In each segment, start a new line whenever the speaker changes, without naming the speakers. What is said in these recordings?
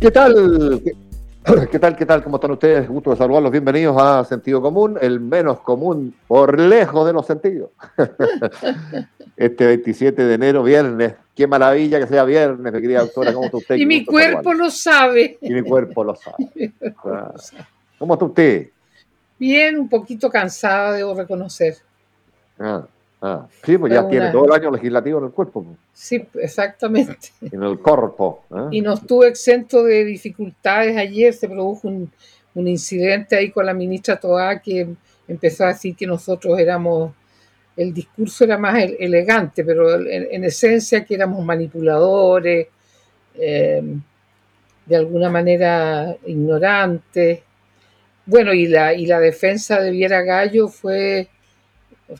¿Qué tal? ¿Qué, tal? ¿Qué tal? ¿Cómo están ustedes? Gusto de saludarlos. Bienvenidos a Sentido Común, el menos común por lejos de los sentidos. este 27 de enero, viernes. Qué maravilla que sea viernes, mi querida doctora. ¿Cómo está usted?
Y mi cuerpo lo sabe.
Y mi cuerpo lo sabe. ¿Cómo está usted?
Bien, un poquito cansada, debo reconocer.
Ah. Ah, sí, pues ya tiene todo el año legislativo en el cuerpo.
Sí, exactamente.
En el cuerpo.
¿eh? Y no estuvo exento de dificultades. Ayer se produjo un, incidente ahí con la ministra Toá que empezó a decir que nosotros éramos, el discurso era más elegante, pero en, esencia que éramos manipuladores, eh, de alguna manera ignorantes. Bueno, y la, y la defensa de Viera Gallo fue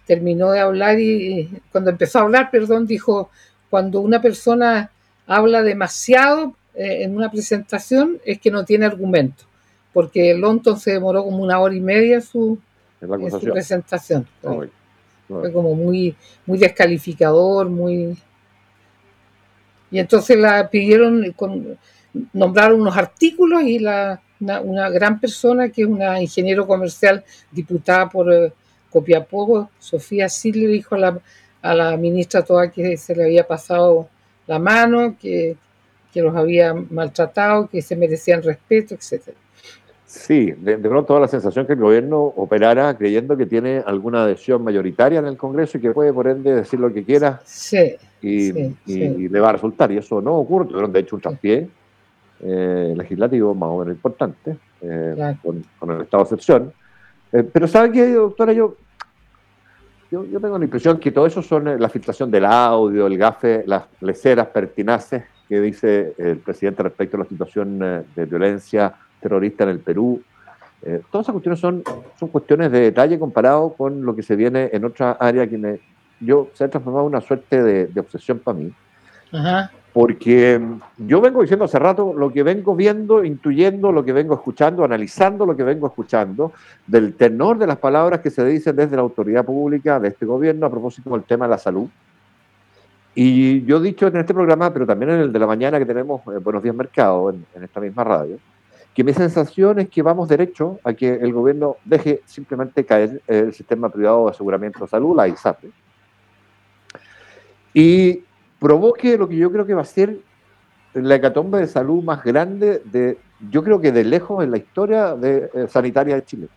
terminó de hablar y cuando empezó a hablar, perdón, dijo, cuando una persona habla demasiado eh, en una presentación es que no tiene argumento, porque Lonton se demoró como una hora y media su, en, su presentación. Fue como muy, muy descalificador, muy... Y entonces la pidieron, con, nombraron unos artículos y la, una, una, gran persona que es una ingeniero comercial diputada por eh, Copiapó, Sofía sí le dijo a la, a la ministra toda que se le había pasado la mano, que, que los había maltratado, que se merecían respeto, etcétera.
Sí, de, pronto toda la sensación que el gobierno operara creyendo que tiene alguna adhesión mayoritaria en el Congreso y que puede, por ende, decir lo que quiera
sí,
y, le va a resultar. Y eso no ocurre. Tuvieron, de hecho, un traspié eh, legislativo más o menos importante eh, con, con, el estado de excepción. Eh, pero ¿sabe qué, doctora? Yo, yo, tengo la impresión que todo eso son eh, la filtración del audio, el gafe, las leceras pertinaces que dice el presidente respecto a la situación eh, de violencia terrorista en el Perú. todas esas cuestiones son, son cuestiones de detalle comparado con lo que se viene en otra área que me, yo se ha transformado en una suerte de, de obsesión para mí. Ajá porque yo vengo diciendo hace rato lo que vengo viendo, intuyendo, lo que vengo escuchando, analizando lo que vengo escuchando, del tenor de las palabras que se dicen desde la autoridad pública de este gobierno a propósito del tema de la salud. Y yo he dicho en este programa, pero también en el de la mañana que tenemos eh, Buenos Días Mercado, en, esta misma radio, que mi sensación es que vamos derecho a que el gobierno deje simplemente caer el sistema privado de aseguramiento de salud, la ISAP. Y provoque lo que yo creo que va a ser la hecatombe de salud más grande de, yo creo que de lejos en la historia de, eh, sanitaria de Chile.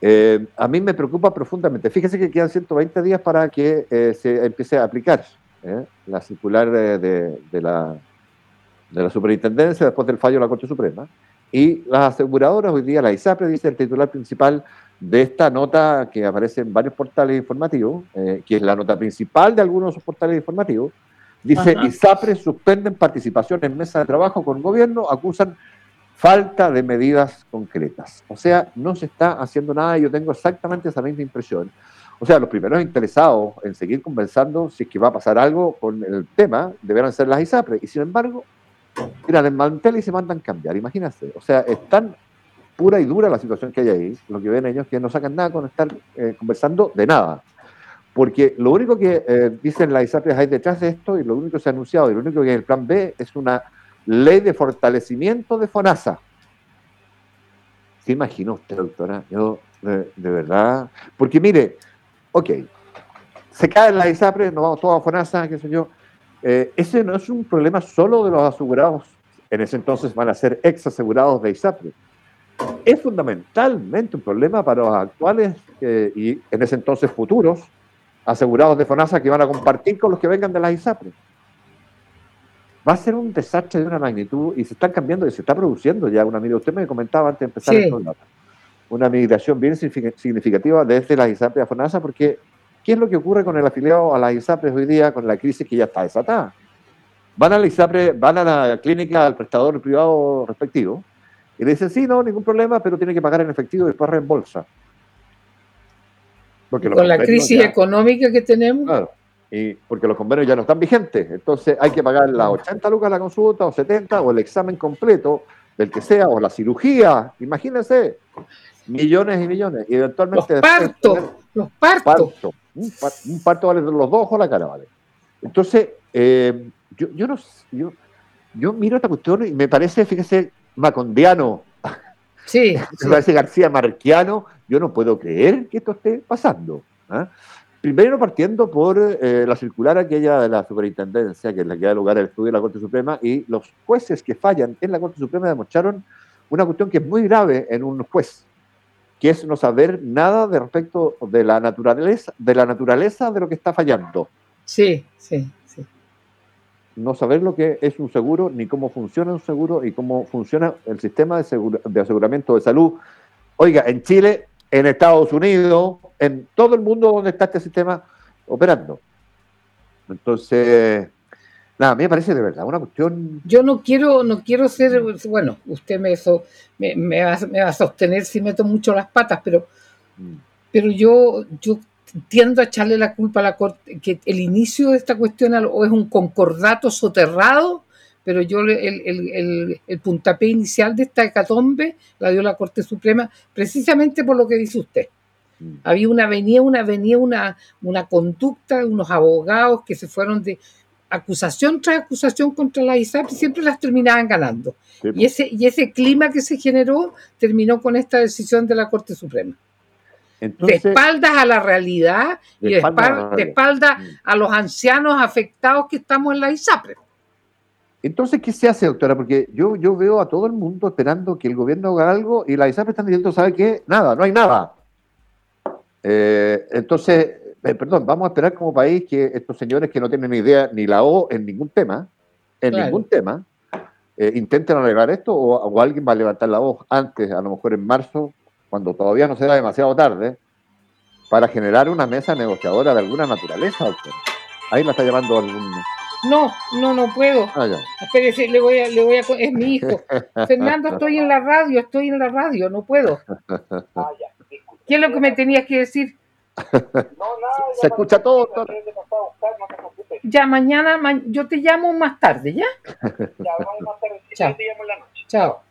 Eh, a mí me preocupa profundamente. Fíjese que quedan 120 días para que eh, se empiece a aplicar la circular de, la, de la superintendencia después del fallo de la Corte Suprema. Y las aseguradoras, hoy día la ISAPRE, dice el titular principal de esta nota que aparece en varios portales informativos, eh, que es la nota principal de algunos de esos portales informativos, dice, ISAPRE suspenden participación en mesa de trabajo con gobierno, acusan falta de medidas concretas. O sea, no se está haciendo nada y yo tengo exactamente esa misma impresión. O sea, los primeros interesados en seguir conversando si es que va a pasar algo con el tema deberán ser las ISAPRE. Y sin embargo, tiran el mantel y se mandan cambiar. Imagínense. O sea, están pura y dura la situación que hay ahí. Lo que ven ellos es que no sacan nada con estar eh, conversando de nada. Porque lo único que eh, dicen las ISAPRES hay detrás de esto, y lo único que se ha anunciado, y lo único que hay en el plan B, es una ley de fortalecimiento de FONASA. ¿Se imagina usted, doctora? Yo, de, verdad. Porque mire, ok, se caen las ISAPRES, nos vamos todos a FONASA, qué sé yo. Eh, ese no es un problema solo de los asegurados, en ese entonces van a ser ex asegurados de ISAPRES es fundamentalmente un problema para los actuales eh, y en ese entonces futuros asegurados de FONASA que van a compartir con los que vengan de las ISAPRES. Va a ser un desastre de una magnitud y se están cambiando y se está produciendo ya una migración. Usted me comentaba antes de empezar el programa, una migración bien significativa desde las ISAPRES a FONASA porque ¿qué es lo que ocurre con el afiliado a las ISAPRES hoy día con la crisis que ya está desatada? Van a la ISAPRE, van a la clínica al prestador privado respectivo y le dicen, sí, no, ningún problema, pero tiene que pagar en efectivo y después reembolsa.
Porque Con la crisis económica que tenemos.
Claro, y porque los convenios ya no están vigentes. Entonces hay que pagar las 80 lucas la consulta, o 70, o el examen completo, del que sea, o la cirugía. Imagínense, millones y millones. Y eventualmente.
Los partos, los partos.
Un, parto, vale los dos ojos la cara, vale. Entonces, eh, yo, yo no yo, yo miro esta cuestión y me parece, fíjese, macondiano.
Sí.
Me parece García Marquiano. Yo no puedo creer que esto esté pasando. ¿ah? Primero partiendo por eh, la circular aquella de la superintendencia, que es la que da lugar al estudio de la Corte Suprema, y los jueces que fallan en la Corte Suprema demostraron una cuestión que es muy grave en un juez, que es no saber nada de respecto de la naturaleza, de la naturaleza de lo que está fallando.
Sí, sí
no saber lo que es un seguro, ni cómo funciona un seguro y cómo funciona el sistema de, de aseguramiento de salud. Oiga, en Chile, en Estados Unidos, en todo el mundo donde está este sistema operando. Entonces, nada, a mí me parece de verdad una cuestión.
Yo no quiero, no quiero ser, bueno, usted me, eso, me, va, a sostener si meto mucho las patas, pero, mm. pero yo, yo tiendo a echarle la culpa a la Corte, que el inicio de esta cuestión o es un concordato soterrado, pero yo el, el, el, puntapié inicial de esta hecatombe la dio la Corte Suprema precisamente por lo que dice usted. Mm. Había una venía, una venía, una, una conducta de unos abogados que se fueron de acusación tras acusación contra la ISAP y siempre las terminaban ganando. Y, ese, y ese clima que se generó terminó con esta decisión de la Corte Suprema de espaldas a la realidad y de espaldas, mm. a, los ancianos afectados que estamos en la ISAPRE.
Entonces, ¿qué se hace, doctora? Porque yo, yo veo a todo el mundo esperando que el gobierno haga algo y la ISAPRE están diciendo, ¿sabe qué? Nada, no hay nada. Eh, entonces, eh, perdón, vamos a esperar como país que estos señores que no tienen ni idea ni la O en ningún tema, en ningún tema, eh, intenten arreglar esto o, o, alguien va a levantar la voz antes, a lo mejor en marzo, cuando todavía no será demasiado tarde, para generar una mesa negociadora de alguna naturaleza, doctor. Ahí me está llamando algún...
No, no, no puedo. Ah, Espérese, le voy a, le voy a, es mi hijo. Fernando, estoy en la radio, estoy en la radio, no puedo. Ah, ¿Qué es lo que me tenías que decir?
No, nada, Se escucha todo, doctor.
Ya, mañana, yo te llamo más tarde, ¿ya? Ya, vamos más tarde. Chao. Te llamo en la noche. Chao.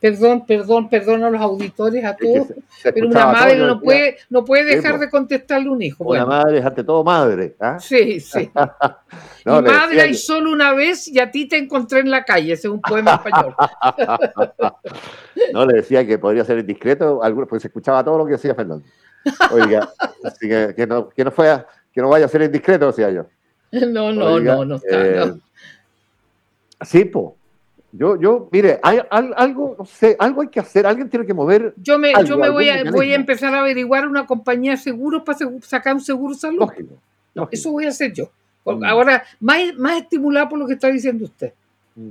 Perdón, perdón, perdón a los auditores, a todos, pero una madre no puede, no puede dejar de contestarle a un hijo.
Una madre es ante todo madre. ¿ah?
Sí, sí. Mi madre hay solo una vez y a ti te encontré en la calle, ese es un poema español.
no, le decía que podría ser indiscreto, porque se escuchaba todo lo que decía Fernando. Oiga, así que, no, que, no que no vaya a ser indiscreto, decía yo.
No, no, no, no, está, eh,
Sí, po. Yo, yo, mire, hay, algo, no sé, algo hay que hacer, alguien tiene que mover.
Yo me, yo me voy a, voy a empezar a averiguar una compañía de seguros para sacar un seguro salud. Lógico, Eso voy a hacer yo. Mm. Ahora, más, más estimulado por lo que está diciendo usted. Mm.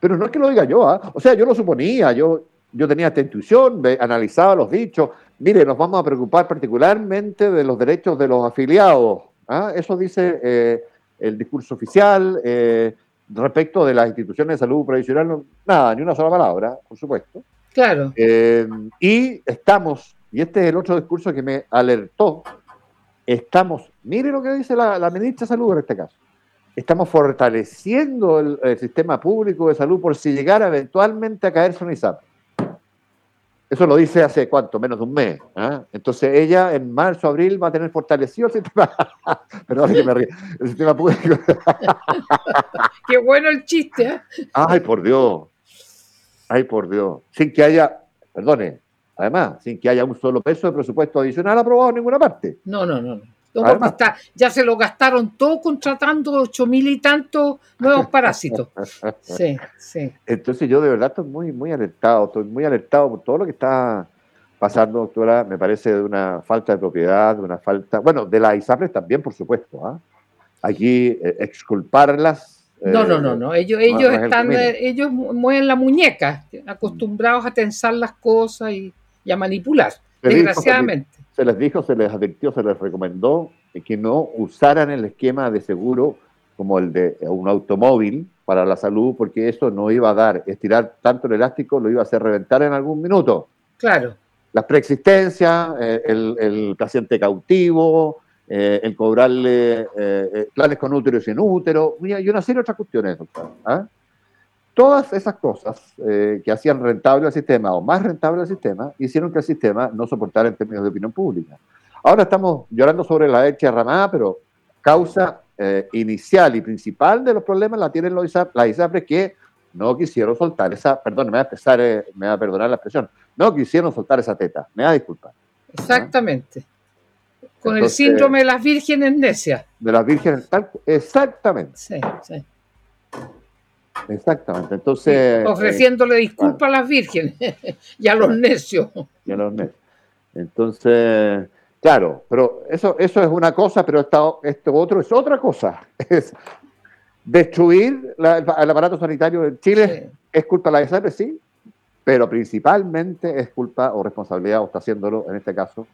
Pero no es que lo diga yo, ¿ah? o sea, yo lo suponía, yo, yo tenía esta intuición, analizaba los dichos. Mire, nos vamos a preocupar particularmente de los derechos de los afiliados. ¿ah? Eso dice eh, el discurso oficial. Eh, respecto de las instituciones de salud provisional, nada, ni una sola palabra, por supuesto.
Claro.
Eh, y estamos, y este es el otro discurso que me alertó, estamos, mire lo que dice la, ministra de Salud en este caso, estamos fortaleciendo el, sistema público de salud por si llegara eventualmente a caerse un ISAP. Eso lo dice hace cuánto, menos de un mes. ¿ah? Entonces ella en marzo, abril va a tener fortalecido el sistema, perdón que me ríe, el sistema público.
Qué bueno el chiste. ¿eh?
Ay, por Dios. Ay, por Dios. Sin que haya, perdone, además, sin que haya un solo peso de presupuesto adicional aprobado en ninguna parte.
No, no, no. Está, ya se lo gastaron todo contratando ocho mil y tantos nuevos parásitos. Sí, sí.
Entonces yo de verdad estoy muy, muy alertado, estoy muy alertado por todo lo que está pasando, doctora. Me parece de una falta de propiedad, de una falta, bueno, de las ISAPRES también, por supuesto. ¿ah? Aquí eh, exculparlas.
no, no, no, no. Ellos, ellos están, eh, ellos mueven la muñeca, acostumbrados a tensar las cosas y, y a manipular, desgraciadamente
se les dijo, se les advirtió, se les recomendó que no usaran el esquema de seguro como el de un automóvil para la salud, porque eso no iba a dar, estirar tanto el elástico lo iba a hacer reventar en algún minuto.
Claro.
Las preexistencias, eh, el, paciente cautivo, eh, el cobrarle eh, planes con útero y sin útero, y una serie de otras cuestiones, doctor. ¿ah? Todas esas cosas eh, que hacían rentable el sistema o más rentable el sistema hicieron que el sistema no soportara en términos de opinión pública. Ahora estamos llorando sobre la leche ramada, pero causa eh, inicial y principal de los problemas la tienen los las ISAPRES que no quisieron soltar esa, perdón, me va a, empezar, eh, me va a perdonar la expresión, no quisieron soltar esa teta, me da disculpa.
Exactamente. Con el síndrome de las vírgenes necias.
De las vírgenes, exactamente.
Sí, sí.
Exactamente. Entonces.
ofreciéndole eh, disculpas a las vírgenes y a los necios.
Y a los necios. Entonces, claro, pero eso, eso es una cosa, pero esto, esto otro es otra cosa. Es destruir el, aparato sanitario en Chile. ¿Es culpa de la ESAP? Sí, pero principalmente es culpa o responsabilidad, o está haciéndolo en este caso,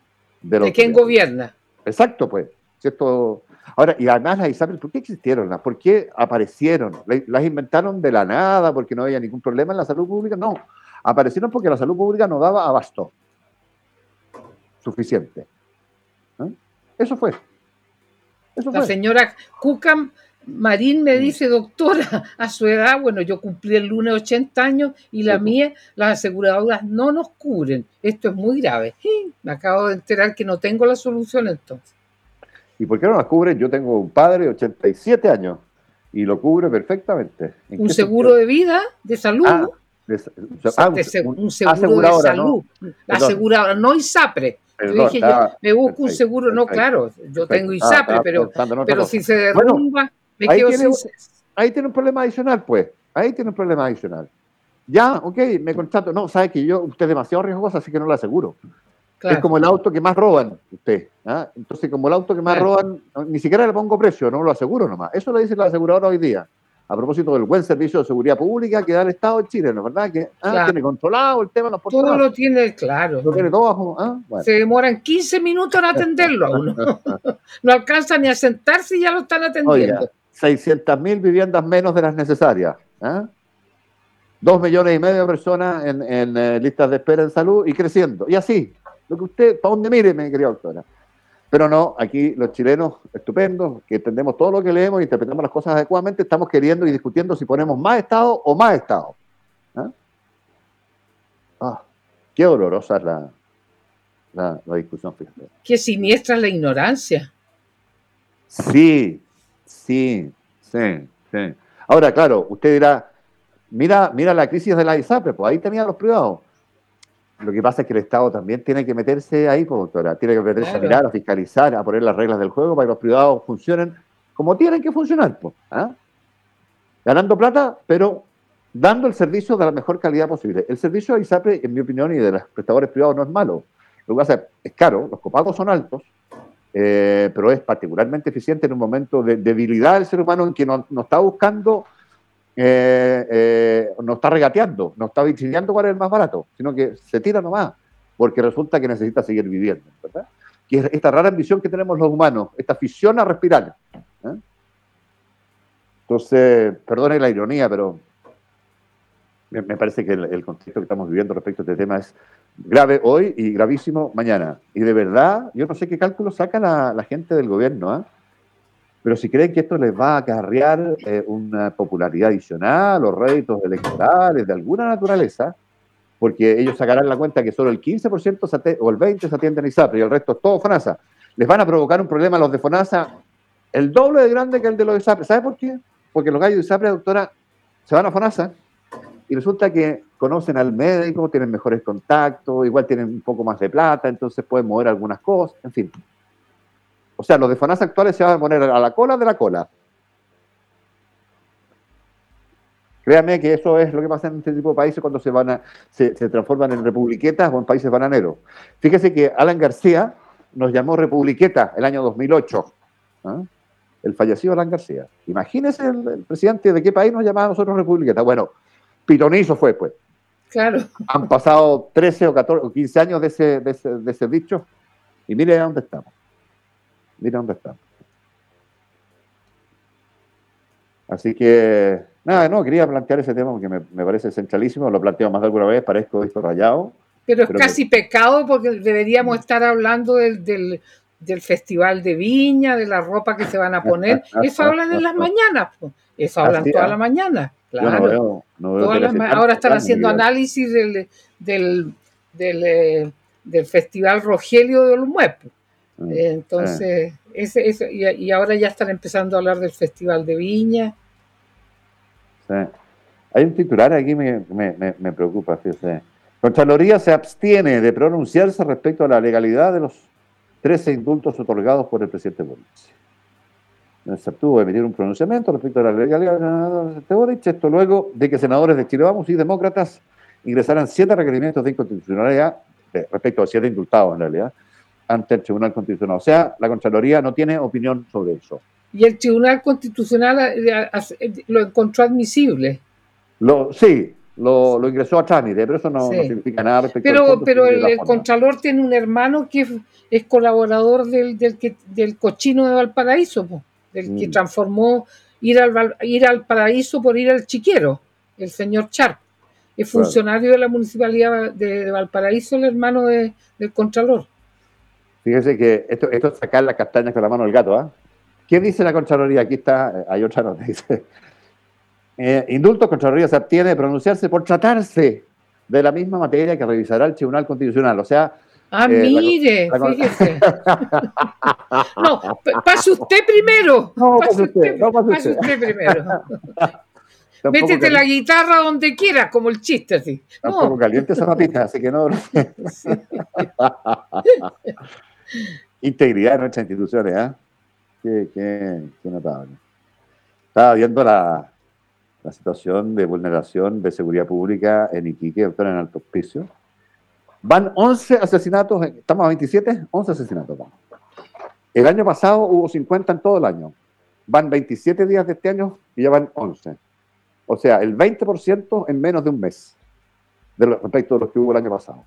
de, los ¿De quien gobierna.
Exacto, pues. Si esto, Ahora, y además las ISAPRES, ¿por qué existieron? ¿Por qué aparecieron? ¿Las inventaron de la nada porque no había ningún problema en la salud pública? No, aparecieron porque la salud pública no daba abasto suficiente. ¿Eh? Eso fue.
la señora Cucam Marín me dice, doctora, a su edad, bueno, yo cumplí el lunes 80 años y la mía, las aseguradoras no nos cubren. Esto es muy grave. Me acabo de enterar que no tengo la solución entonces.
¿Y por qué no las cubre? Yo tengo un padre de 87 años y lo cubre perfectamente.
¿Un seguro de vida, de salud? Ah, ah un, seguro de salud. La aseguradora, no ISAPRE. yo dije, yo me busco un seguro, no, claro, yo tengo ISAPRE, pero, pero si se derrumba, me quedo
sin... Ahí tiene un problema adicional, pues. Ahí tiene un problema adicional. Ya, ok, me contrato. No, sabe que yo, usted es demasiado riesgoso, así que no lo aseguro. Es como el auto que más roban usted. ¿ah? Entonces, como el auto que más roban, ni siquiera le pongo precio, no lo aseguro nomás. Eso lo dice la aseguradora hoy día. A propósito del buen servicio de seguridad pública que da el Estado de Chile, ¿no verdad? Que ah, tiene controlado el tema.
todo lo tiene claro.
Lo tiene todo
¿ah? Se demoran 15 minutos en atenderlo a uno. no alcanza ni a sentarse y ya lo están atendiendo.
600 mil viviendas menos de las necesarias. Dos millones y medio de personas en, en eh, listas de espera en salud y creciendo. Y así, lo que usted, para donde mire, mi querida doctora. Pero no, aquí los chilenos estupendos, que entendemos todo lo que leemos y interpretamos las cosas adecuadamente, estamos queriendo y discutiendo si ponemos más Estado o más Estado. ¿Ah? ah qué dolorosa es la, la, discusión, fíjate.
Qué siniestra es la ignorancia.
Sí, sí, sí, sí. Ahora, claro, usted dirá, mira, mira la crisis de la ISAPRE, pues ahí tenían los privados. Lo que pasa es que el Estado también tiene que meterse ahí, pues, doctora. Tiene que meterse a mirar, a fiscalizar, a poner las reglas del juego para que los privados funcionen como tienen que funcionar. Pues, ¿ah? Ganando plata, pero dando el servicio de la mejor calidad posible. El servicio de ISAPRE, en mi opinión, y de los prestadores privados no es malo. Lo que pasa es, es caro, los copagos son altos, eh, pero es particularmente eficiente en un momento de debilidad del ser humano en que no, no está buscando eh, eh, no está regateando, no está vigilando cuál es el más barato, sino que se tira nomás, porque resulta que necesita seguir viviendo, ¿verdad? Y es esta rara ambición que tenemos los humanos, esta afición a respirar. ¿eh? Entonces, perdone la ironía, pero me, parece que el, contexto que estamos viviendo respecto a este tema es grave hoy y gravísimo mañana. Y de verdad, yo no sé qué cálculo saca la, la gente del gobierno, ¿ah? Pero si creen que esto les va a acarrear eh, una popularidad adicional o réditos electorales de alguna naturaleza, porque ellos sacarán la cuenta que solo el 15% o el 20% se atienden a ISAPRE y el resto es todo FONASA. Les van a provocar un problema a los de FONASA el doble de grande que el de los ISAPRE. ¿Sabe por qué? Porque los gallos de ISAPRE, doctora, se van a FONASA y resulta que conocen al médico, tienen mejores contactos, igual tienen un poco más de plata, entonces pueden mover algunas cosas, en fin. O sea, los de FONASA actuales se van a poner a la cola de la cola. Créame que eso es lo que pasa en este tipo de países cuando se van a, se, transforman en republiquetas o en países bananeros. Fíjese que Alan García nos llamó republiqueta el año 2008. ¿ah? El fallecido Alan García. Imagínese el, presidente de qué país nos llamaba a nosotros republiqueta. Bueno, pitonizo fue pues.
Claro.
Han pasado 13 o 14 o 15 años de ese, de ese, de ese dicho y mire dónde estamos. Mire dónde estamos. Así que Nada, no, quería plantear ese tema porque me, parece centralísimo, lo planteo más de alguna vez, parezco esto rayado.
Pero es casi pecado porque deberíamos estar hablando del, del, festival de viña, de la ropa que se van a poner. Eso hablan en las mañanas, eso hablan toda la mañana. Claro. ahora están haciendo análisis del, del, del, eh, del, Festival Rogelio de Olmué. Ah, Entonces, ah. ese, ese, y, y ahora ya están empezando a hablar del Festival de Viña.
Hay un titular aquí me, me, me, preocupa, fíjese. Contraloría se abstiene de pronunciarse respecto a la legalidad de los 13 indultos otorgados por el presidente Boric. Se abstuvo de emitir un pronunciamiento respecto a la legalidad del presidente Boric, esto luego de que senadores de Chile Vamos y demócratas ingresaran siete requerimientos de inconstitucionalidad, respecto a siete indultados en realidad, ante el Tribunal Constitucional. O sea, la Contraloría no tiene opinión sobre eso
y el Tribunal Constitucional eh, eh, lo encontró admisible.
Lo, sí, lo, ingresó a trámite, pero eso no, significa nada
respecto Pero, pero el, Contralor tiene un hermano que es, colaborador del, del, del, cochino de Valparaíso, del que mm. transformó ir al, ir al paraíso por ir al chiquero, el señor Charp. Es funcionario de la municipalidad de, Valparaíso, el hermano del Contralor.
Fíjese que esto, esto es sacar las castañas con la mano del gato, ¿ah? ¿Qué dice la Contraloría? Aquí está, eh, hay otra nota, dice, eh, indulto, Contraloría se abstiene de pronunciarse por tratarse de la misma materia que revisará el Tribunal Constitucional. O sea...
Ah, eh, mire, fíjese. no, pase usted primero. No, pase usted, no pase usted. primero. Métete la guitarra donde quiera, como el chiste así.
Tampoco caliente esa papita, así que no. Integridad de nuestras instituciones, ¿eh? Qué, qué, notable. Estaba viendo la, la, situación de vulneración de seguridad pública en Iquique, doctor, en Alto Hospicio. Van 11 asesinatos, estamos a 27, 11 asesinatos. El año pasado hubo 50 en todo el año. Van 27 días de este año y ya van 11. O sea, el 20% en menos de un mes de respecto a los que hubo el año pasado.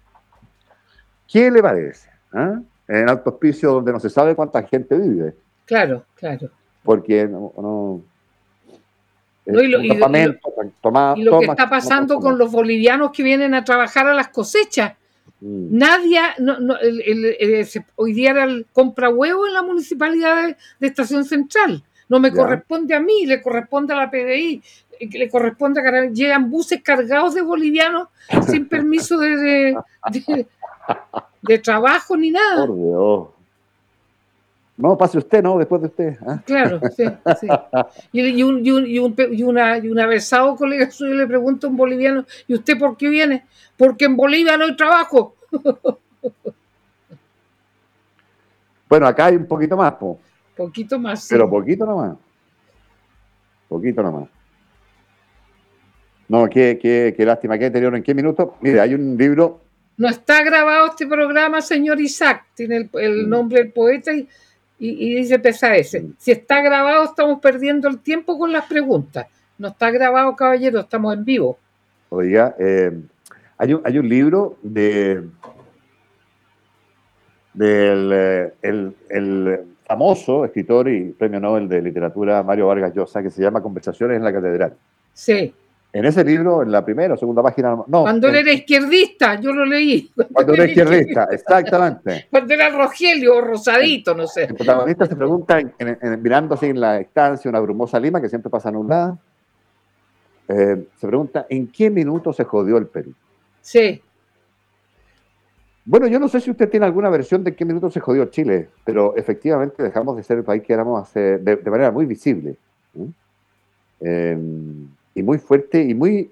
¿Qué le parece? ¿Ah? En Alto Hospicio, donde no se sabe cuánta gente vive.
Claro, claro.
Porque no... no,
y lo, que está pasando con los bolivianos que vienen a trabajar a las cosechas. Mm. Nadie, no, no, hoy día era el compra huevo en la municipalidad de, Estación Central. No me corresponde a mí, le corresponde a la PDI, le corresponde a llegan buses cargados de bolivianos sin permiso de, de, trabajo ni nada.
Por Dios. No, pase usted, ¿no? Después de usted. ¿ah?
Claro, sí, sí. Y, un, y, un, y, un, y, una, y un colega suyo le pregunta a un boliviano, ¿y usted por qué viene? Porque en Bolivia no hay trabajo.
Bueno, acá hay un poquito más, po.
Poquito más, sí.
Pero poquito nomás. Poquito nomás. No, qué, qué, qué lástima, qué deterioro, en qué minuto. Mire, hay un libro...
No está grabado este programa, señor Isaac, tiene el, el mm. nombre del poeta y y, dice ese Si está grabado, estamos perdiendo el tiempo con las preguntas. No está grabado, caballero, estamos en vivo.
Oiga, eh, hay, un, hay un libro de del eh, el, famoso escritor y premio Nobel de literatura Mario Vargas Llosa que se llama Conversaciones en la Catedral.
Sí.
En ese libro, en la primera o segunda página, no.
Cuando él era izquierdista, yo lo leí.
Cuando, era izquierdista, exactamente.
Cuando era Rogelio o Rosadito, no sé.
El protagonista se pregunta, mirando así en la estancia, una brumosa lima que siempre pasa nublada, eh, se pregunta, ¿en qué minuto se jodió el Perú?
Sí.
Bueno, yo no sé si usted tiene alguna versión de qué minuto se jodió Chile, pero efectivamente dejamos de ser el país que éramos hace, de, manera muy visible. Em, y muy fuerte y muy,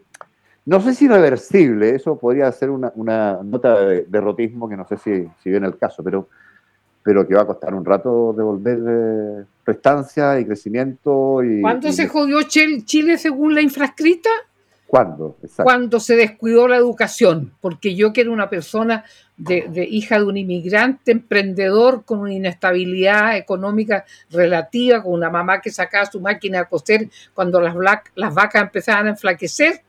no sé si reversible, eso podría ser una, nota de derrotismo que no sé si, si viene el caso, pero, pero que va a costar un rato devolver eh, prestancia y crecimiento. Y,
¿Cuándo se jodió Chile según la infrascrita?
¿Cuándo?
Cuando se descuidó la educación, porque yo que era una persona de, hija de un inmigrante, emprendedor con una inestabilidad económica relativa, con una mamá que sacaba su máquina a coser cuando las, las vacas empezaban a enflaquecer.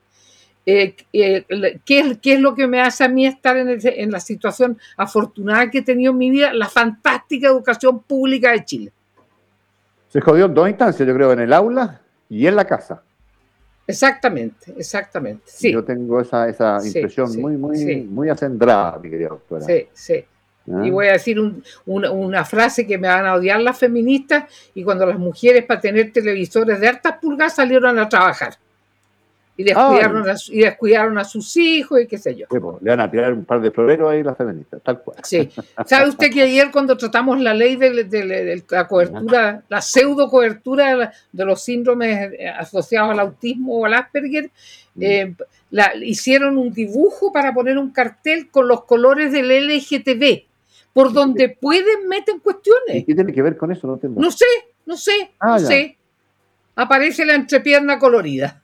Eh, eh, ¿qué, es, lo que me hace a mí estar en, en la situación afortunada que he tenido en mi vida? La fantástica educación pública de Chile.
Se jodió en dos instancias, yo creo, en el aula y en la casa.
Exactamente, exactamente. Sí.
Yo tengo esa, esa impresión muy, muy, muy acendrada, mi querida doctora.
Sí, sí. ¿Ah? Y voy a decir una, frase que me van a odiar las feministas y cuando las mujeres para tener televisores de hartas pulgadas salieron a trabajar y descuidaron, a, y descuidaron a sus hijos y qué sé yo.
le van a tirar un par de floreros ahí las feministas, tal cual.
Sí. ¿Sabe usted que ayer cuando tratamos la ley de, la cobertura, la pseudo cobertura de los síndromes asociados al autismo o al Asperger, mm. eh, la, hicieron un dibujo para poner un cartel con los colores del LGTB, por donde pueden meten cuestiones.
¿Y qué tiene que ver con eso? No,
no sé, no sé, ah, no sé. Aparece la entrepierna colorida.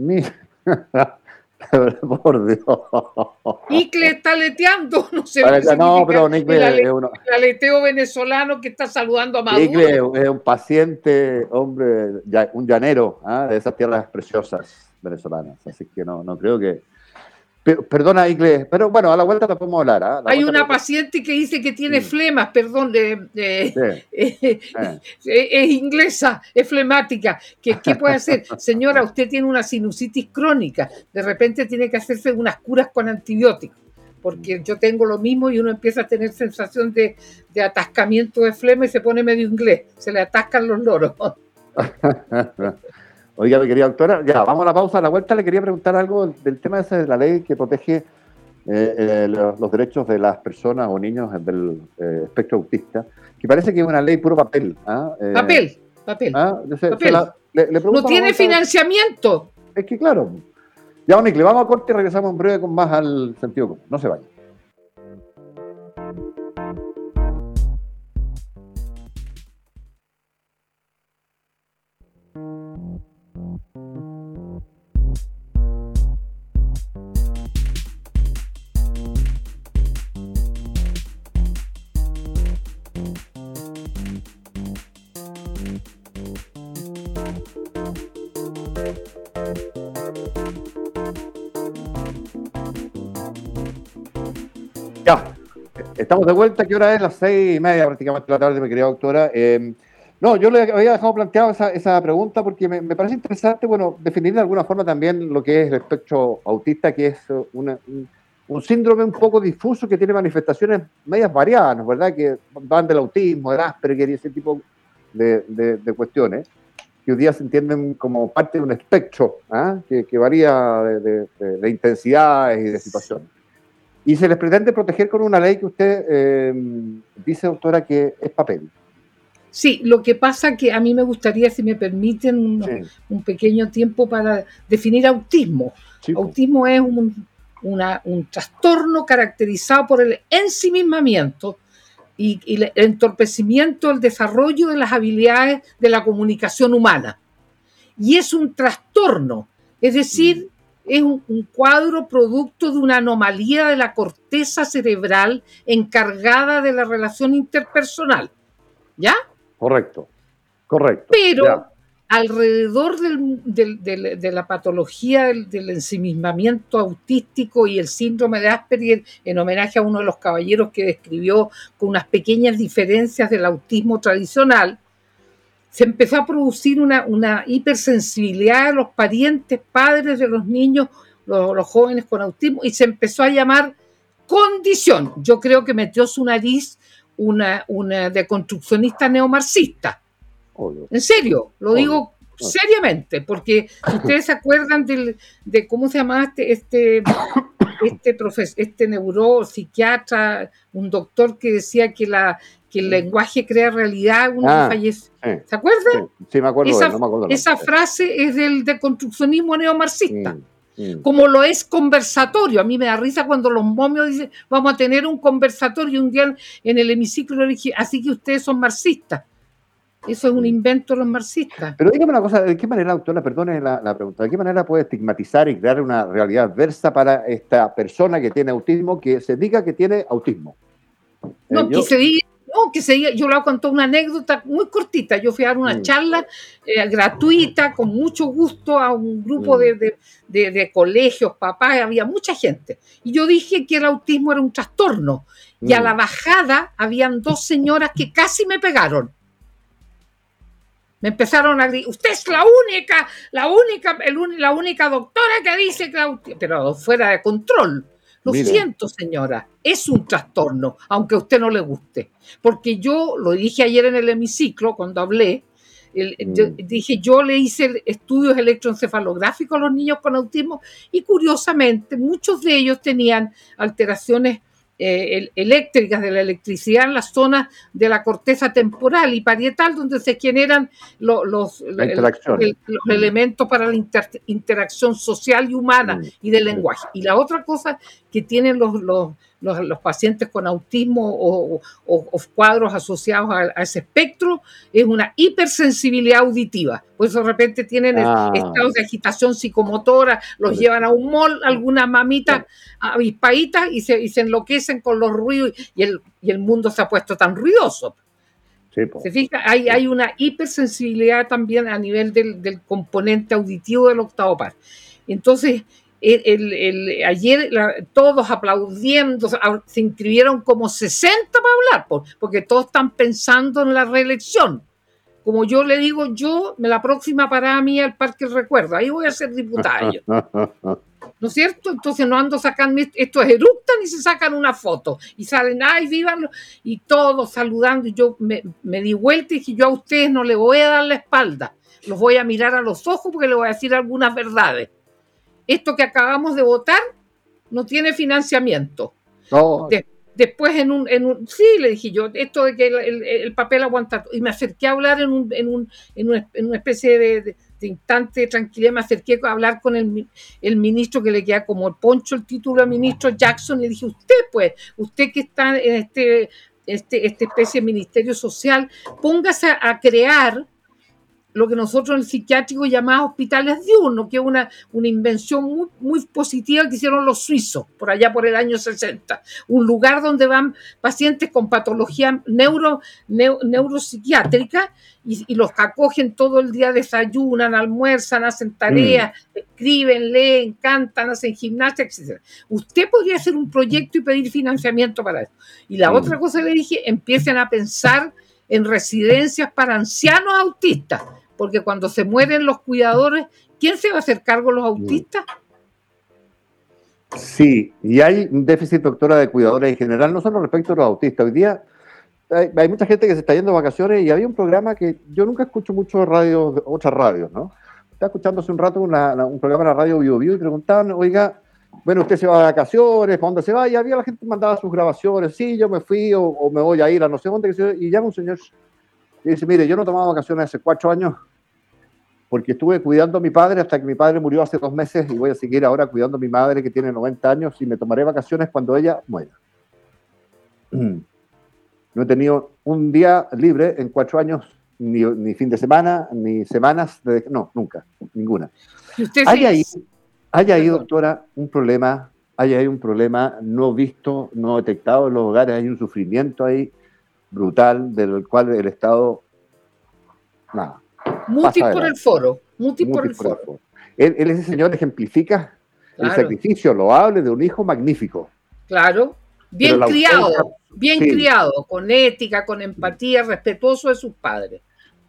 Por Dios.
Icle está leteando, no sé.
no, pero Nicle
es un aleteo venezolano que está saludando a Maduro.
Nicle es un paciente, hombre, un llanero ¿ah? de esas tierras preciosas venezolanas. Así que no, no creo que, perdona, Igle, pero bueno, a la vuelta te podemos hablar. ¿ah?
Hay una paciente que dice que tiene flemas, perdón, de, es inglesa, es flemática. ¿Qué, ¿Qué, puede hacer? Señora, usted tiene una sinusitis crónica, de repente tiene que hacerse unas curas con antibióticos, porque yo tengo lo mismo y uno empieza a tener sensación de, de atascamiento de flema y se pone medio inglés, se le atascan los loros.
Oiga, mi querida doctora, ya, vamos a la pausa. A la vuelta le quería preguntar algo del tema ese de la ley que protege eh, eh, los, derechos de las personas o niños del eh, espectro autista, que parece que es una ley puro papel.
¿ah? papel, papel. ¿ah? no tiene financiamiento.
Es que claro. Ya, le vamos a corte y regresamos en breve con más al sentido común. No se vayan. Estamos de vuelta, ¿qué hora es? Las seis y media prácticamente de la tarde, mi querida doctora. Em, no, yo le había dejado planteado esa, esa pregunta porque me, parece interesante, bueno, definir de alguna forma también lo que es el espectro autista, que es un, síndrome un poco difuso que tiene manifestaciones medias variadas, ¿verdad? Que van del autismo, del Asperger y ese tipo de, de, cuestiones, que hoy día se entienden como parte de un espectro ¿ah? que, que, varía de, de intensidades y de situaciones. Y se les pretende proteger con una ley que usted eh, dice, doctora, que es papel.
Sí, lo que pasa que a mí me gustaría, si me permiten, un, pequeño tiempo para definir autismo. Autismo es un, un, trastorno caracterizado por el ensimismamiento y, y, el entorpecimiento del desarrollo de las habilidades de la comunicación humana. Y es un trastorno, es decir, es un, cuadro producto de una anomalía de la corteza cerebral encargada de la relación interpersonal. ¿Ya?
Correcto, correcto.
Pero, alrededor de la patología del, ensimismamiento autístico y el síndrome de Asperger, en homenaje a uno de los caballeros que describió con unas pequeñas diferencias del autismo tradicional, se empezó a producir una, hipersensibilidad de los parientes, padres de los niños, los, jóvenes con autismo, y se empezó a llamar condición. Yo creo que metió su nariz una, una deconstruccionista neomarxista. En serio, lo digo seriamente, porque ustedes se acuerdan del, de cómo se llamaba este, este, este, este neuropsiquiatra, un doctor que decía que la que el lenguaje crea realidad, uno ah, fallece. ¿Se acuerdan?
Sí, me acuerdo.
Esa,
no me acuerdo
esa frase es del deconstruccionismo neomarxista. Mm, mm. Como lo es conversatorio. A mí me da risa cuando los momios dicen, vamos a tener un conversatorio un día en el hemiciclo, así que ustedes son marxistas. Eso es un invento de los marxistas.
Pero dígame una cosa, ¿de qué manera, doctora, perdone la, pregunta, ¿de qué manera puede estigmatizar y crear una realidad adversa para esta persona que tiene autismo, que se diga que tiene autismo?
No, eh, que se diga, no, que se yo le contar una anécdota muy cortita. Yo fui a dar una mm. charla eh, gratuita, con mucho gusto, a un grupo mm. de, de, colegios, papás, había mucha gente. Y yo dije que el autismo era un trastorno. Y a mm. la bajada habían dos señoras que casi me pegaron me empezaron a decir, usted es la única, la única, la única doctora que dice que pero fuera de control. Lo siento, señora, es un trastorno, aunque a usted no le guste. Porque yo lo dije ayer en el hemiciclo, cuando hablé, mm. dije, yo le hice estudios electroencefalográficos a los niños con autismo y curiosamente muchos de ellos tenían alteraciones eh, eléctricas de la electricidad en las zonas de la corteza temporal y parietal, donde se generan los, los elementos para la interacción social y humana mm. y del lenguaje. Y la otra cosa que tienen los, los los, pacientes con autismo o, cuadros asociados a, ese espectro es una hipersensibilidad auditiva. Por eso de repente tienen ah. estados de agitación psicomotora, los llevan a un mall, algunas mamitas avispaditas y se, y se enloquecen con los ruidos y el, y el mundo se ha puesto tan ruidoso. ¿Se fija? Hay, hay, una hipersensibilidad también a nivel del, del componente auditivo del octavo par. Entonces, el, ayer todos aplaudiendo, se inscribieron como 60 para hablar, porque todos están pensando en la reelección. Como yo le digo, yo, la próxima parada mía el Parque Recuerdo, ahí voy a ser diputado. ¿No es cierto? Entonces no ando sacando, esto es eructan y se sacan una foto y salen, ay, vívanlo, y todos saludando. Y yo me, me di vuelta y dije, yo a ustedes no le voy a dar la espalda, los voy a mirar a los ojos porque les voy a decir algunas verdades esto que acabamos de votar no tiene financiamiento. después en un, en un, sí, le dije yo, esto de que el, papel aguanta, y me acerqué a hablar en, un, en, un, en, una, especie de, instante de tranquilidad, me acerqué a hablar con el, el, ministro que le queda como el poncho el título al ministro Jackson, y le dije, usted pues, usted que está en este, este, esta especie de ministerio social, póngase a crear lo que nosotros en el psiquiátrico llamamos hospitales diurnos, que es una, una invención muy, muy, positiva que hicieron los suizos por allá por el año 60. Un lugar donde van pacientes con patología neuro, neuropsiquiátrica y, los acogen todo el día, desayunan, almuerzan, hacen tareas, mm. escriben, leen, cantan, hacen gimnasia, etc. Usted podría hacer un proyecto y pedir financiamiento para eso. Y la mm. otra cosa le dije, empiecen a pensar en residencias para ancianos autistas porque cuando se mueren los cuidadores, ¿quién se va a hacer cargo de los autistas?
Sí, y hay un déficit, doctora, de cuidadores en general, no solo respecto a los autistas. Hoy día hay, mucha gente que se está yendo de vacaciones y había un programa que yo nunca escucho mucho radio, otras radios, ¿no? Estaba escuchando hace un rato un programa en la radio Bio y preguntaban, oiga, bueno, usted se va de vacaciones, ¿para dónde se va? Y había la gente que mandaba sus grabaciones, sí, yo me fui o, me voy a ir a no sé dónde, y llama un señor y dice, mire, yo no tomaba vacaciones hace cuatro años porque estuve cuidando a mi padre hasta que mi padre murió hace dos meses y voy a seguir ahora cuidando a mi madre que tiene 90 años y me tomaré vacaciones cuando ella muera. No he tenido un día libre en cuatro años, ni, fin de semana, ni semanas, no, nunca, ninguna. Hay ahí, hay ahí, doctora, un problema, hay ahí un problema no visto, no detectado en los hogares, hay un sufrimiento ahí brutal del cual el Estado, nada,
Mutis por el foro. Mutis, por, el, foro.
Él, ese señor ejemplifica el sacrificio loable de un hijo magnífico.
Claro. Bien criado, bien criado, con ética, con empatía, respetuoso de sus padres.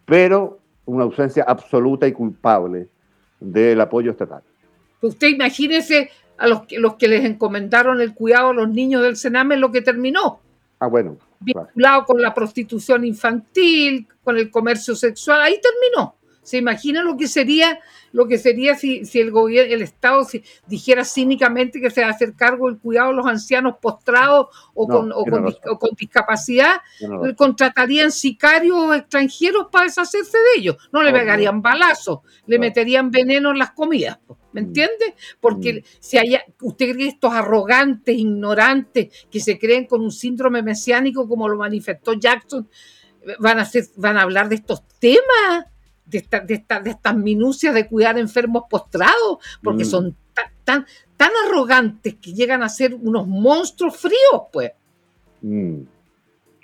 Pero una ausencia absoluta y culpable del apoyo estatal.
Usted imagínese a los que, los que les encomendaron el cuidado a los niños del Sename lo que terminó.
Ah, bueno.
Vinculado con la prostitución infantil, con el comercio sexual, ahí terminó. ¿Se imagina lo que sería, lo que sería si, si el gobierno, el Estado si, dijera cínicamente que se va a hacer cargo del cuidado de los ancianos postrados o, con, o, con, discapacidad? contratarían sicarios extranjeros para deshacerse de ellos. No le pegarían balazos, le meterían veneno en las comidas. ¿Me mm. entiende? Porque mm. si haya, usted cree que estos arrogantes, ignorantes, que se creen con un síndrome mesiánico como lo manifestó Jackson, van a, hacer, van a hablar de estos temas de, de, estas minucias de cuidar enfermos postrados, porque mm. son tan, tan, arrogantes que llegan a ser unos monstruos fríos, pues.
Mm.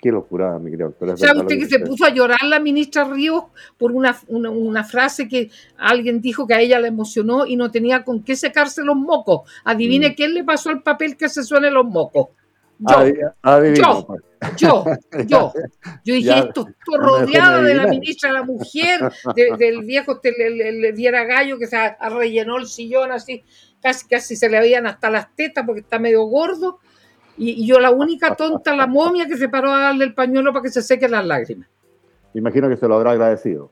Qué locura, mi querido doctor.
¿Sabe usted que, se puso a llorar la ministra Ríos por una, una, frase que alguien dijo que a ella le emocionó y no tenía con qué secarse los mocos? Adivine mm. quién le pasó el papel que se suene los mocos. Yo, yo, yo, yo, yo dije esto, estoy rodeada de la ministra de la mujer, del viejo el, Viera Gallo que se rellenó el sillón así, casi casi se le veían hasta las tetas porque está medio gordo, y, yo la única tonta, la momia que se paró a darle el pañuelo para que se sequen las lágrimas.
Imagino que se lo habrá agradecido.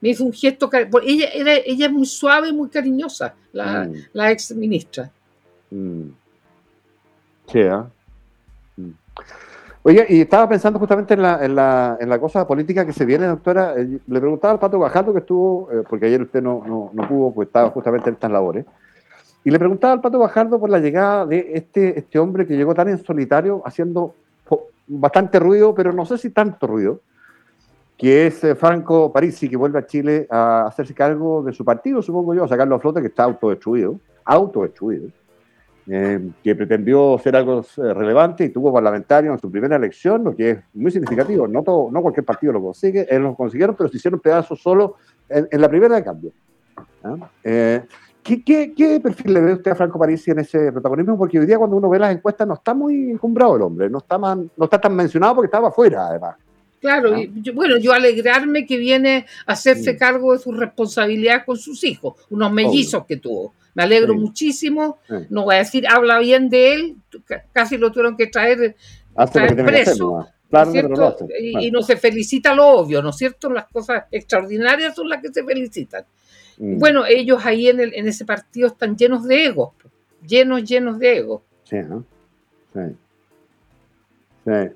Me hizo un gesto, ella, era, ella es muy suave y muy cariñosa, la, mm. la ex ministra.
Mm. ¿eh? Oye, y estaba pensando justamente en la, en la, en la cosa política que se viene, doctora. Eh, le preguntaba al Pato Gajardo que estuvo, eh, porque ayer usted no, no, no, pudo, pues estaba justamente en estas labores. Y le preguntaba al Pato Gajardo por la llegada de este, este hombre que llegó tan en solitario, haciendo bastante ruido, pero no sé si tanto ruido, que es eh, Franco Parisi, que vuelve a Chile a hacerse cargo de su partido, supongo yo, a sacarlo a flote, que está autodestruido, autodestruido. Eh, que pretendió ser algo eh, relevante y tuvo parlamentario en su primera elección, lo que es muy significativo. No, todo, no cualquier partido lo consigue, ellos lo consiguieron, pero se hicieron pedazos solo en, la primera de cambio. ¿ah? Eh, ¿qué, qué, perfil le ve usted a Franco Parisi en ese protagonismo? Porque hoy día cuando uno ve las encuestas no está muy encumbrado el hombre, no está, no está tan mencionado porque estaba afuera además.
Claro, ¿Ah? y bueno, yo alegrarme que viene a hacerse cargo de su responsabilidad con sus hijos, unos mellizos que tuvo. Me alegro muchísimo. No voy a decir habla bien de él, casi lo tuvieron que traer, preso. y, no se felicita lo obvio, ¿no es cierto? Las cosas extraordinarias son las que se felicitan. Mm. Bueno, ellos ahí en, el, en ese partido están llenos de ego, llenos, llenos de ego.
Sí, sí.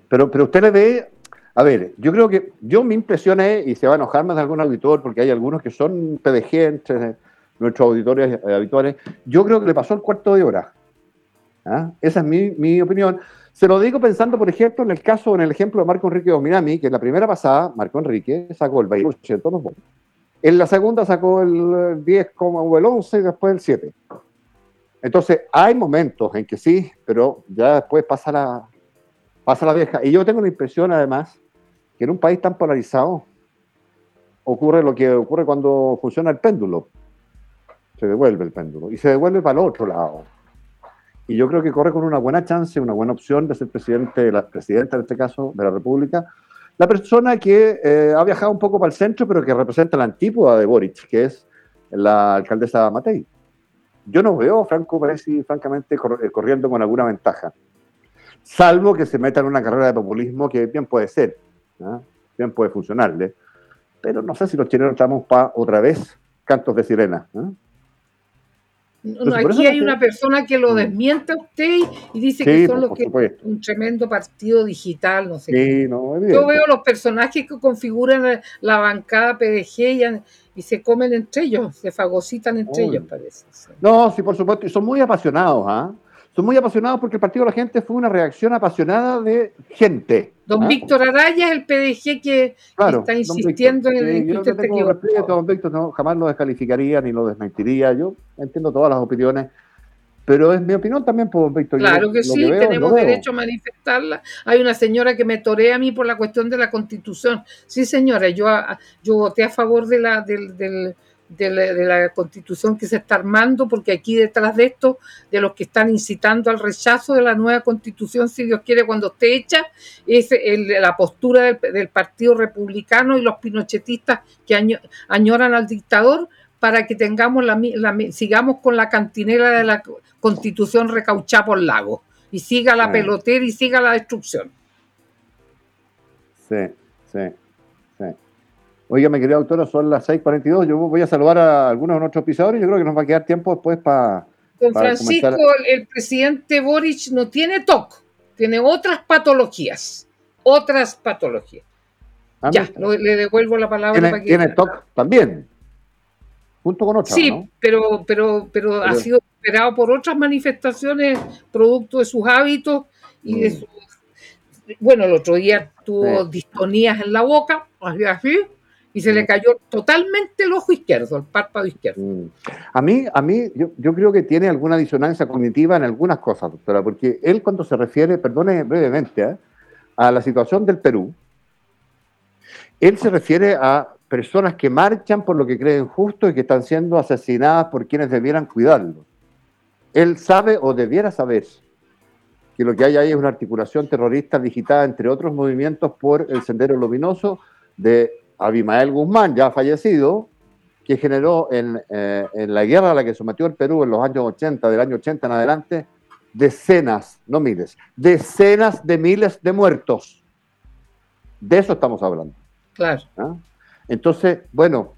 Pero, pero usted le ve, a ver, yo creo que yo mi impresión es, y se va a enojar más de algún auditor, porque hay algunos que son PDG entre nuestros auditores eh, habituales, yo creo que le pasó el cuarto de hora. ¿Ah? Esa es mi, mi, opinión. Se lo digo pensando, por ejemplo, en el caso, en el ejemplo de Marco Enrique Dominami, que en la primera pasada, Marco Enrique sacó el 20% de los votos. En la segunda sacó el 10, o el 11 y después el 7. Entonces, hay momentos en que sí, pero ya después pasa la, pasa la vieja. Y yo tengo la impresión, además, que en un país tan polarizado ocurre lo que ocurre cuando funciona el péndulo se devuelve el péndulo y se devuelve para el otro lado. Y yo creo que corre con una buena chance, una buena opción de ser presidente, la presidenta en este caso de la República, la persona que eh, ha viajado un poco para el centro, pero que representa la antípoda de Boric, que es la alcaldesa Matei. Yo no veo a Franco Paresi, francamente, eh, corriendo con alguna ventaja, salvo que se meta en una carrera de populismo que bien puede ser, bien puede funcionarle, pero no sé si los chilenos estamos para otra vez cantos de sirena.
No, aquí hay una persona que lo mm. desmiente a usted y dice que son los que un tremendo partido digital, no sé. Yo veo los personajes que configuran la bancada PDG y, se comen entre ellos, se fagocitan entre ellos, parece.
No, sí, por supuesto, y son muy apasionados, ¿ah? Son muy apasionados porque el Partido de la Gente fue una reacción apasionada de gente.
Don ¿ah? Víctor Araya es el PDG que, está insistiendo en el
yo usted Respeto, don Víctor no, jamás lo descalificaría ni lo desmentiría. Yo entiendo todas las opiniones. pero es mi opinión también, por pues, Víctor.
Claro que sí, tenemos derecho a manifestarla. Hay una señora que me torea a mí por la cuestión de la constitución. Sí, señora, yo, yo voté a favor de la, del, del, de la, constitución que se está armando, porque aquí detrás de esto, de los que están incitando al rechazo de la nueva constitución, si Dios quiere, cuando esté hecha, es la postura del, Partido Republicano y los pinochetistas que añoran al dictador para que tengamos la, sigamos con la cantinera de la constitución recauchada por lago y siga la pelotera y siga la destrucción.
Sí, sí. Oiga, mi querida doctora, son las 6:42. Yo voy a saludar a algunos de nuestros pisadores. Yo creo que nos va a quedar tiempo después para.
Don Francisco, el presidente Boric no tiene TOC, tiene otras patologías. Otras patologías. Ah, ya, le devuelvo la palabra
¿Tiene, para que. Tiene TOC también. Junto con otras.
Sí, pero, pero, pero, ha sido superado por otras manifestaciones, producto de sus hábitos y de mm. sus. Bueno, el otro día tuvo distonías en la boca, así y se le mm. cayó totalmente el ojo izquierdo, el párpado izquierdo. Mm.
A mí, a mí yo, yo, creo que tiene alguna disonancia cognitiva en algunas cosas, doctora, porque él cuando se refiere, perdone brevemente, ¿eh? a la situación del Perú, él se refiere a personas que marchan por lo que creen justo y que están siendo asesinadas por quienes debieran cuidarlo. Él sabe o debiera saber que lo que hay ahí es una articulación terrorista digitada entre otros movimientos por el Sendero Luminoso de Abimael Guzmán, ya fallecido, que generó eh, en, la guerra a la que sometió el Perú en los años 80, del año 80 en adelante, decenas, no miles, decenas de miles de muertos. De eso estamos hablando.
Claro.
¿Ah? Entonces, bueno,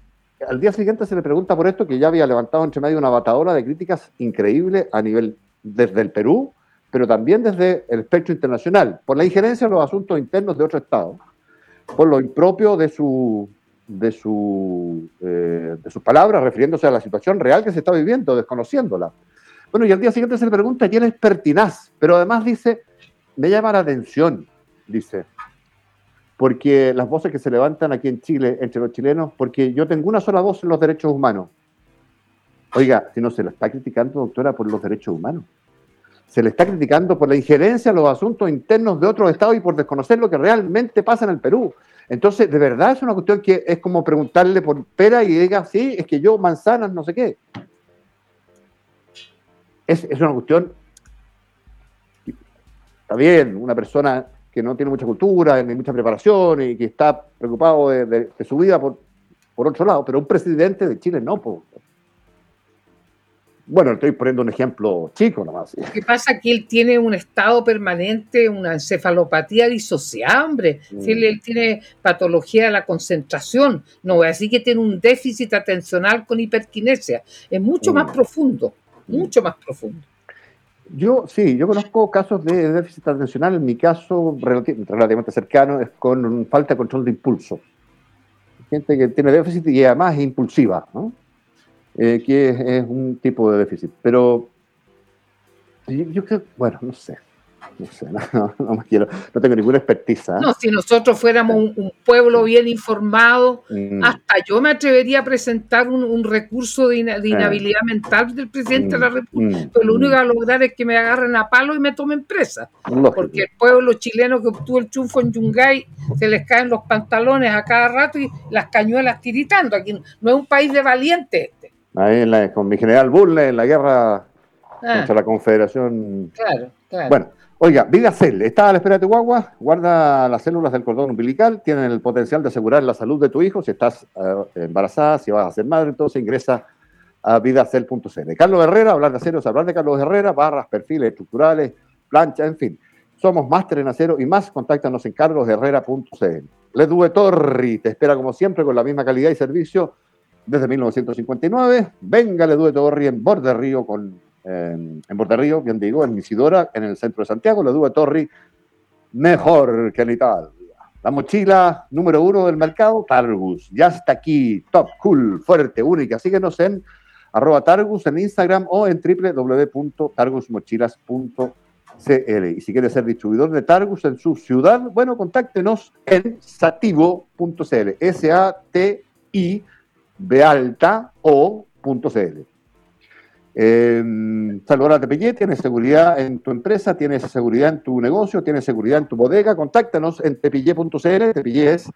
al día siguiente se le pregunta por esto, que ya había levantado entre medio una batadora de críticas increíble a nivel desde el Perú, pero también desde el espectro internacional, por la injerencia en los asuntos internos de otro Estado por lo impropio de su de, su, eh, de sus palabras, refiriéndose a la situación real que se está viviendo, desconociéndola. Bueno, y al día siguiente se le pregunta quién es pertinaz, pero además dice, me llama la atención, dice, porque las voces que se levantan aquí en Chile, entre los chilenos, porque yo tengo una sola voz en los derechos humanos. Oiga, si no se la está criticando, doctora, por los derechos humanos se le está criticando por la injerencia en los asuntos internos de otros estados y por desconocer lo que realmente pasa en el Perú. Entonces, de verdad es una cuestión que es como preguntarle por pera y diga, sí, es que yo manzanas, no sé qué. Es, una cuestión, está bien, una persona que no tiene mucha cultura, ni mucha preparación y que está preocupado de, su vida por, por otro lado, pero un presidente de Chile no, por, bueno, estoy poniendo un ejemplo chico nomás.
Lo que pasa es que él tiene un estado permanente, una encefalopatía disociada, hombre. Si él, mm. tiene patología de la concentración, no voy a decir que tiene un déficit atencional con hiperquinesia. Es mucho más mm. profundo, mm. mucho más profundo.
Yo sí, yo conozco casos de déficit atencional. En mi caso, relativamente cercano, es con falta de control de impulso. Gente que tiene déficit y además es impulsiva, ¿no? Eh, que es, un tipo de déficit. Pero yo, creo, bueno, no sé. No sé, no, no, quiero, no tengo ninguna expertiza.
No, si nosotros fuéramos un, pueblo bien informado, mm. hasta yo me atrevería a presentar un, recurso de, inhabilidad mental del presidente de la mm. República, mm. pero lo único que va a lograr es que me agarren a palo y me tomen presa. Porque el pueblo chileno que obtuvo el triunfo en Yungay se les caen los pantalones a cada rato y las cañuelas tiritando. Aquí no es un país de valientes
ahí con mi general Bulle en la guerra ah. contra la Confederación.
Claro, claro.
Bueno, oiga, Vidacel, está a la espera de tu guagua, guarda las células del cordón umbilical, tienen el potencial de asegurar la salud de tu hijo, si estás eh, embarazada, si vas a ser madre, entonces ingresa a vidacel.cl. Carlos Herrera, hablar de acero hablar de Carlos Herrera, barras, perfiles estructurales, plancha, en fin. Somos máster en acero y más, contáctanos en carlosherrera.cl. Ledue Torri te espera como siempre con la misma calidad y servicio desde 1959. Venga, le Due Torri en Borde Río, con, en Borde Río, bien digo, en Isidora, en el centro de Santiago. Le Due Torri, mejor que en Italia. La mochila número uno del mercado, Targus. Ya está aquí, top, cool, fuerte, única. Síguenos en arroba Targus en Instagram o en www.targusmochilas.cl. Y si quieres ser distribuidor de Targus en su ciudad, bueno, contáctenos en sativo.cl. S-A-T-I bealta o.cl. Eh, saludar a Tepillé, tienes seguridad en tu empresa, tienes seguridad en tu negocio, tienes seguridad en tu bodega. Contáctanos en tepillé.cl. Tepillé es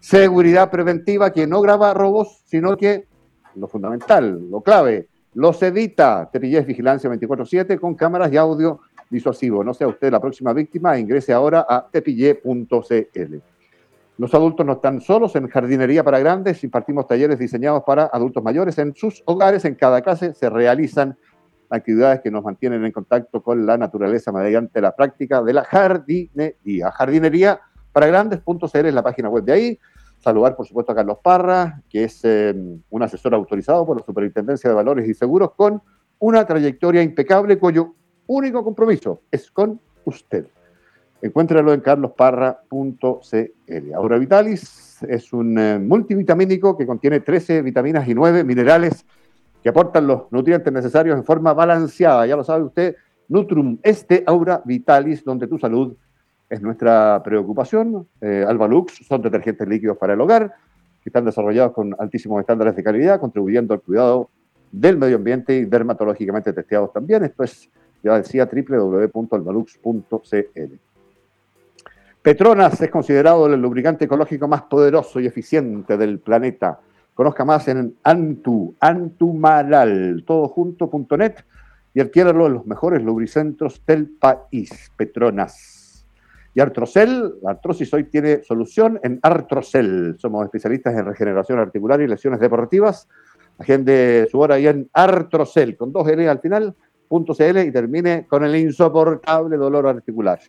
seguridad preventiva que no graba robos, sino que lo fundamental, lo clave, los evita. Tepillé es vigilancia 24-7 con cámaras y audio disuasivo. No sea usted la próxima víctima, ingrese ahora a tepillé.cl. Los adultos no están solos en jardinería para grandes, impartimos talleres diseñados para adultos mayores. En sus hogares, en cada casa, se realizan actividades que nos mantienen en contacto con la naturaleza mediante la práctica de la jardinería. Jardinería para grandes.cl es la página web de ahí. Saludar, por supuesto, a Carlos Parra, que es eh, un asesor autorizado por la Superintendencia de Valores y Seguros con una trayectoria impecable cuyo único compromiso es con usted. Encuéntralo en carlosparra.cl. Aura Vitalis es un eh, multivitamínico que contiene 13 vitaminas y 9 minerales que aportan los nutrientes necesarios en forma balanceada. Ya lo sabe usted, Nutrum este Aura Vitalis, donde tu salud es nuestra preocupación. Eh, Albalux son detergentes líquidos para el hogar que están desarrollados con altísimos estándares de calidad, contribuyendo al cuidado del medio ambiente y dermatológicamente testeados también. Esto es, ya decía, www.albalux.cl. Petronas es considerado el lubricante ecológico más poderoso y eficiente del planeta. Conozca más en Antu, Antumalal, todojunto.net y adquiéralo en los mejores lubricentros del país. Petronas. Y Artrocel, la artrosis hoy tiene solución en Artrocel. Somos especialistas en regeneración articular y lesiones deportivas. Agende su hora ahí en Artrocel, con dos L al final, punto CL y termine con el insoportable dolor articular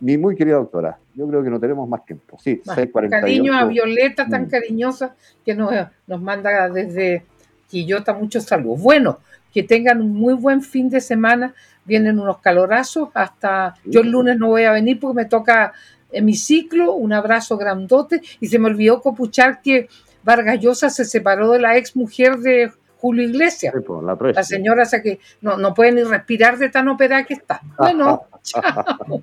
mi muy querida doctora, yo creo que no tenemos más tiempo. Sí,
Cariño a Violeta, tan mm. cariñosa, que nos, nos manda desde Quillota muchos saludos. Bueno, que tengan un muy buen fin de semana. Vienen unos calorazos. Hasta yo el lunes no voy a venir porque me toca hemiciclo. Un abrazo grandote. Y se me olvidó copuchar que Vargas Llosa se separó de la ex mujer de Julio Iglesias.
Pues, la,
la, señora, o que no, no puede ni respirar de tan operada que está. Bueno, chao.